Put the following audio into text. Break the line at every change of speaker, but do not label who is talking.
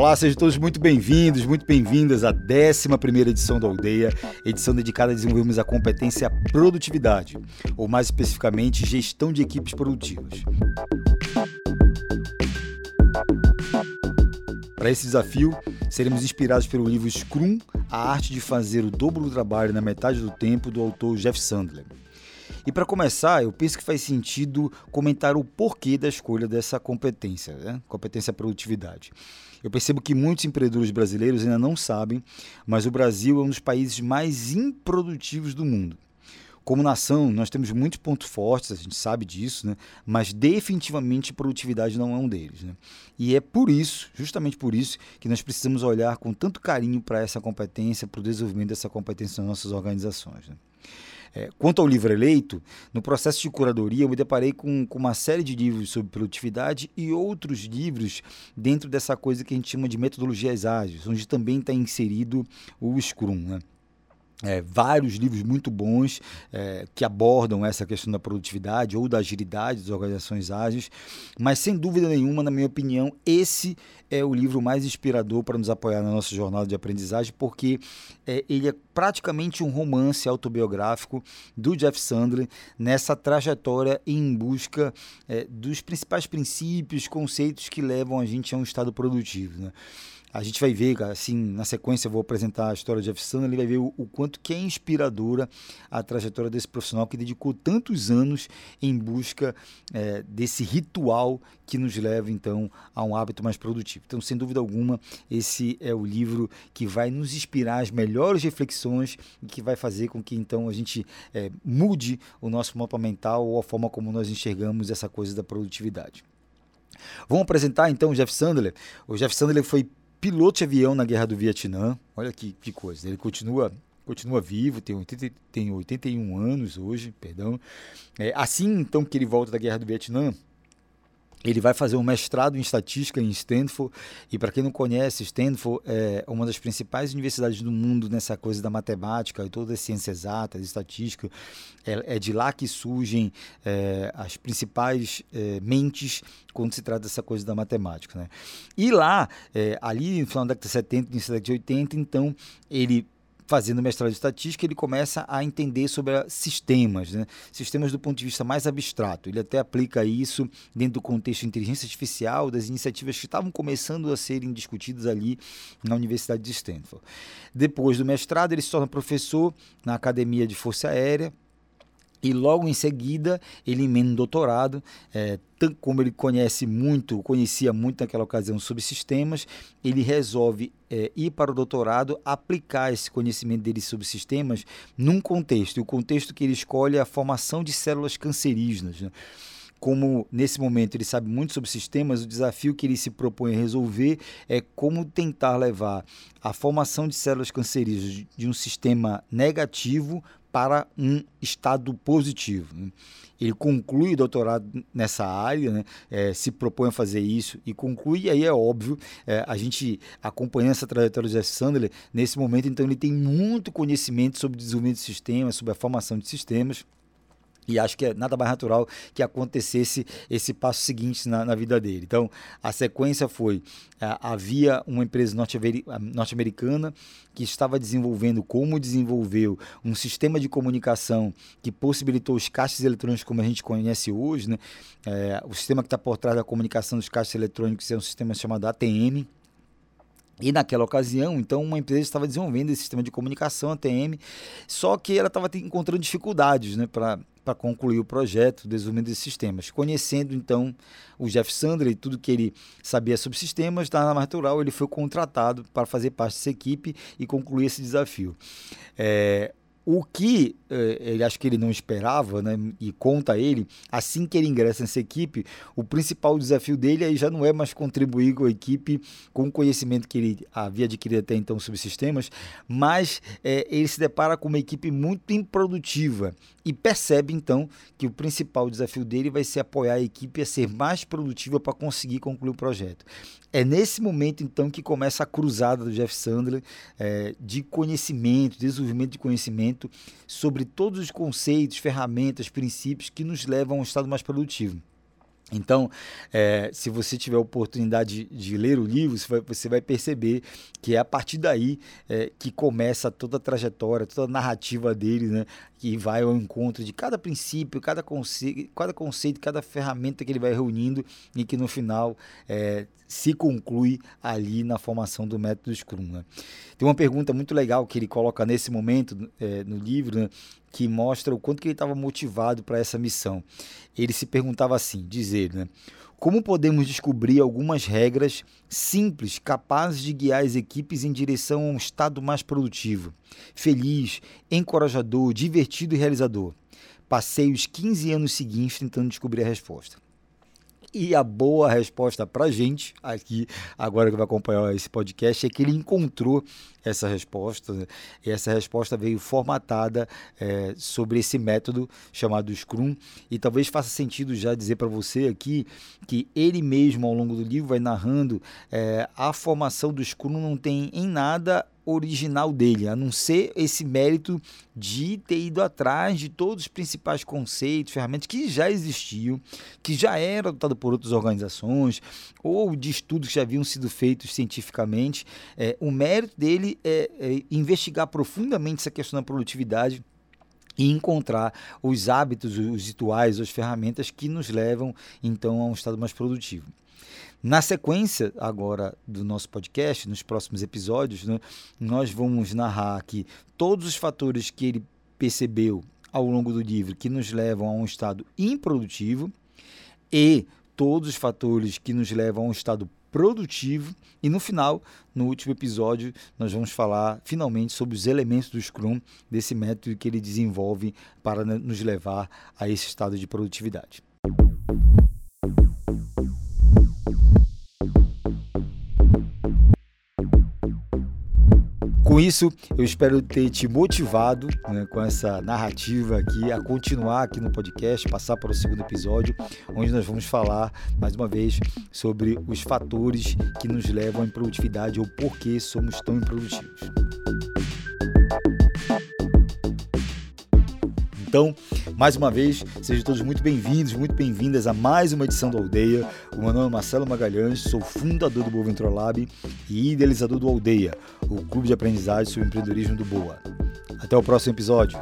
Olá, sejam todos muito bem-vindos, muito bem-vindas à 11 edição da Aldeia, edição dedicada a desenvolvermos a competência produtividade, ou mais especificamente, gestão de equipes produtivas. Para esse desafio, seremos inspirados pelo livro Scrum, a arte de fazer o dobro do trabalho na metade do tempo, do autor Jeff Sandler. E para começar, eu penso que faz sentido comentar o porquê da escolha dessa competência, né? competência produtividade. Eu percebo que muitos empreendedores brasileiros ainda não sabem, mas o Brasil é um dos países mais improdutivos do mundo. Como nação, nós temos muitos pontos fortes, a gente sabe disso, né? mas definitivamente produtividade não é um deles. Né? E é por isso, justamente por isso, que nós precisamos olhar com tanto carinho para essa competência, para o desenvolvimento dessa competência nas nossas organizações. Né? É, quanto ao livro eleito, no processo de curadoria eu me deparei com, com, uma série de livros sobre produtividade e outros livros dentro dessa coisa que a gente chama de metodologias ágeis, onde também está inserido o Scrum. Né? É, vários livros muito bons é, que abordam essa questão da produtividade ou da agilidade das organizações ágeis, mas sem dúvida nenhuma, na minha opinião, esse é o livro mais inspirador para nos apoiar na nossa jornada de aprendizagem, porque é, ele é praticamente um romance autobiográfico do Jeff Sandler nessa trajetória em busca é, dos principais princípios, conceitos que levam a gente a um estado produtivo. Né? A gente vai ver, assim, na sequência eu vou apresentar a história de Jeff Sandler, ele vai ver o, o, quanto que é inspiradora a trajetória desse profissional que dedicou tantos anos em busca é, desse ritual que nos leva, então, a um hábito mais produtivo. Então, sem dúvida alguma, esse é o livro que vai nos inspirar as melhores reflexões e que vai fazer com que, então, a gente é, mude o nosso mapa mental ou a forma como nós enxergamos essa coisa da produtividade. Vamos apresentar então o Jeff Sandler. O Jeff Sandler foi piloto de avião na guerra do Vietnã. Olha que, que coisa. Ele continua continua vivo, tem, 80, tem 81 anos hoje, perdão. É, assim então que ele volta da guerra do Vietnã, ele vai fazer um mestrado em estatística em Stanford. E para quem não conhece, Stanford é uma das principais universidades do mundo nessa coisa da matemática e todas as ciências exatas, estatística. É, é de lá que surgem é, as principais é, mentes quando se trata dessa coisa da matemática. Né? E lá, é, ali no final da década de 70, início da década de 80, então ele fazendo mestrado de estatística, ele começa a entender sobre sistemas, né? sistemas do ponto de vista mais abstrato. Ele até aplica isso dentro do contexto de inteligência artificial, das iniciativas que estavam começando a serem discutidas ali na Universidade de Stanford. Depois do mestrado, ele se torna professor na Academia de Força Aérea, e logo em seguida ele emenda um doutorado, é, como ele conhece muito, conhecia muito naquela ocasião sobre sistemas, ele resolve é, ir para o doutorado, aplicar esse conhecimento dele sobre sistemas num contexto. E o contexto que ele escolhe é a formação de células cancerígenas. Né? como nesse momento ele sabe muito sobre sistemas, o desafio que ele se propõe a resolver é como tentar levar a formação de células cancerígenas de um sistema negativo para um estado positivo. Né? Ele conclui o doutorado nessa área, né? é, se propõe a fazer isso e conclui, e aí é óbvio, é, a gente acompanhando essa trajetória do Jeff Sandler, nesse momento, então, ele tem muito conhecimento sobre desenvolvimento de sistemas, sobre a formação de sistemas, e acho que é nada mais natural que acontecesse esse passo seguinte na, na vida dele. Então, a sequência foi: é, havia uma empresa norte-americana que estava desenvolvendo, como desenvolveu, um sistema de comunicação que possibilitou os caixas eletrônicos como a gente conhece hoje. Né? É, o sistema que está por trás da comunicação dos caixas eletrônicos é um sistema chamado ATM. E naquela ocasião, então, uma empresa estava desenvolvendo esse sistema de comunicação ATM, só que ela estava encontrando dificuldades né, para para concluir o projeto, o desenvolvimento desses sistemas. Conhecendo então o Jeff Sandler e tudo que ele sabia sobre sistemas, da Ana Natural ele foi contratado para fazer parte dessa equipe e concluir esse desafio. É, o que eh, ele acho que ele não esperava, né, e conta ele, assim que ele ingressa nessa equipe, o principal desafio dele aí já não é mais contribuir com a equipe com o conhecimento que ele havia adquirido até então sobre sistemas, mas eh, ele se depara com uma equipe muito improdutiva e percebe então que o principal desafio dele vai ser apoiar a equipe a ser mais produtiva para conseguir concluir o projeto. É nesse momento, então, que começa a cruzada do Jeff Sandler é, de conhecimento, desenvolvimento de conhecimento sobre todos os conceitos, ferramentas, princípios que nos levam a um estado mais produtivo. Então, é, se você tiver a oportunidade de, de, ler o livro, você vai, você vai, perceber que é a partir daí é, que começa toda a trajetória, toda a narrativa dele, né? que vai ao encontro de cada princípio, cada conceito, cada, conceito, cada ferramenta que ele vai reunindo e que no final é, se conclui ali na formação do método Scrum. Né? Tem uma pergunta muito legal que ele coloca nesse momento é, no livro, né? Que mostra o quanto que ele estava motivado para essa missão. Ele se perguntava assim, dizer, né? Como podemos descobrir algumas regras simples capazes de guiar as equipes em direção a um estado mais produtivo, feliz, encorajador, divertido e realizador? Passei os 15 anos seguintes tentando descobrir a resposta. E a boa resposta para gente, aqui, agora que vai acompanhar esse podcast, é que ele encontrou essa resposta. Né? E essa resposta veio formatada é, sobre esse método chamado Scrum. E talvez faça sentido já dizer para você aqui que ele mesmo, ao longo do livro, vai narrando é, a formação do Scrum não tem em nada original dele, a não ser esse mérito de ter ido atrás de todos os principais conceitos, ferramentas que já existiam, que já eram adotados por outras organizações, ou de estudos que já haviam sido feitos cientificamente. É, o mérito dele é, é investigar profundamente essa questão da produtividade e encontrar os hábitos, os rituais, as ferramentas que nos levam então a um estado mais produtivo. Na sequência agora do nosso podcast, nos próximos episódios, né, nós vamos narrar aqui todos os fatores que ele percebeu ao longo do livro que nos levam a um estado improdutivo e todos os fatores que nos levam a um estado produtivo. E no final, no último episódio, nós vamos falar finalmente sobre os elementos do Scrum, desse método que ele desenvolve para nos levar a esse estado de produtividade. Com isso, eu espero ter te motivado né, com essa narrativa aqui a continuar aqui no podcast, passar para o segundo episódio, onde nós vamos falar mais uma vez sobre os fatores que nos levam à improdutividade ou por que somos tão improdutivos. Então, mais uma vez, sejam todos muito bem-vindos, muito bem-vindas a mais uma edição do Aldeia. O meu nome é Marcelo Magalhães, sou fundador do Boa Ventura Lab e idealizador do Aldeia, o clube de aprendizagem sobre empreendedorismo do Boa. Até o próximo episódio.